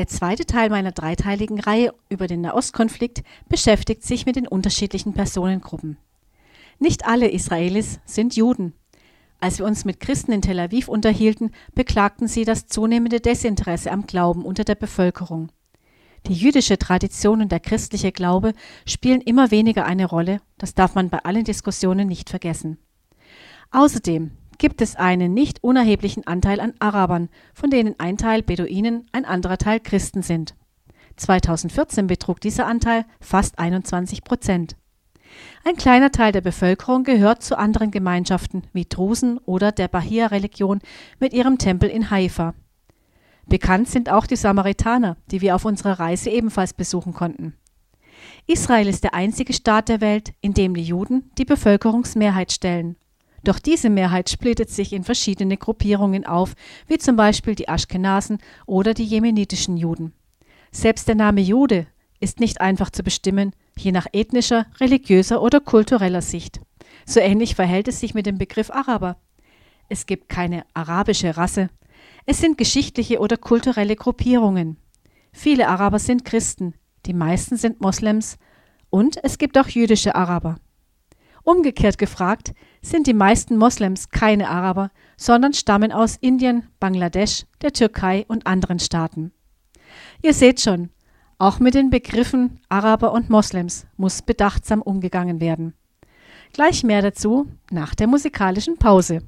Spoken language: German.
Der zweite Teil meiner dreiteiligen Reihe über den Nahostkonflikt beschäftigt sich mit den unterschiedlichen Personengruppen. Nicht alle Israelis sind Juden. Als wir uns mit Christen in Tel Aviv unterhielten, beklagten sie das zunehmende Desinteresse am Glauben unter der Bevölkerung. Die jüdische Tradition und der christliche Glaube spielen immer weniger eine Rolle, das darf man bei allen Diskussionen nicht vergessen. Außerdem gibt es einen nicht unerheblichen Anteil an Arabern, von denen ein Teil Beduinen, ein anderer Teil Christen sind. 2014 betrug dieser Anteil fast 21 Prozent. Ein kleiner Teil der Bevölkerung gehört zu anderen Gemeinschaften wie Drusen oder der Bahia-Religion mit ihrem Tempel in Haifa. Bekannt sind auch die Samaritaner, die wir auf unserer Reise ebenfalls besuchen konnten. Israel ist der einzige Staat der Welt, in dem die Juden die Bevölkerungsmehrheit stellen. Doch diese Mehrheit splittet sich in verschiedene Gruppierungen auf, wie zum Beispiel die Aschkenasen oder die jemenitischen Juden. Selbst der Name Jude ist nicht einfach zu bestimmen, je nach ethnischer, religiöser oder kultureller Sicht. So ähnlich verhält es sich mit dem Begriff Araber. Es gibt keine arabische Rasse. Es sind geschichtliche oder kulturelle Gruppierungen. Viele Araber sind Christen, die meisten sind Moslems und es gibt auch jüdische Araber. Umgekehrt gefragt, sind die meisten Moslems keine Araber, sondern stammen aus Indien, Bangladesch, der Türkei und anderen Staaten. Ihr seht schon, auch mit den Begriffen Araber und Moslems muss bedachtsam umgegangen werden. Gleich mehr dazu nach der musikalischen Pause.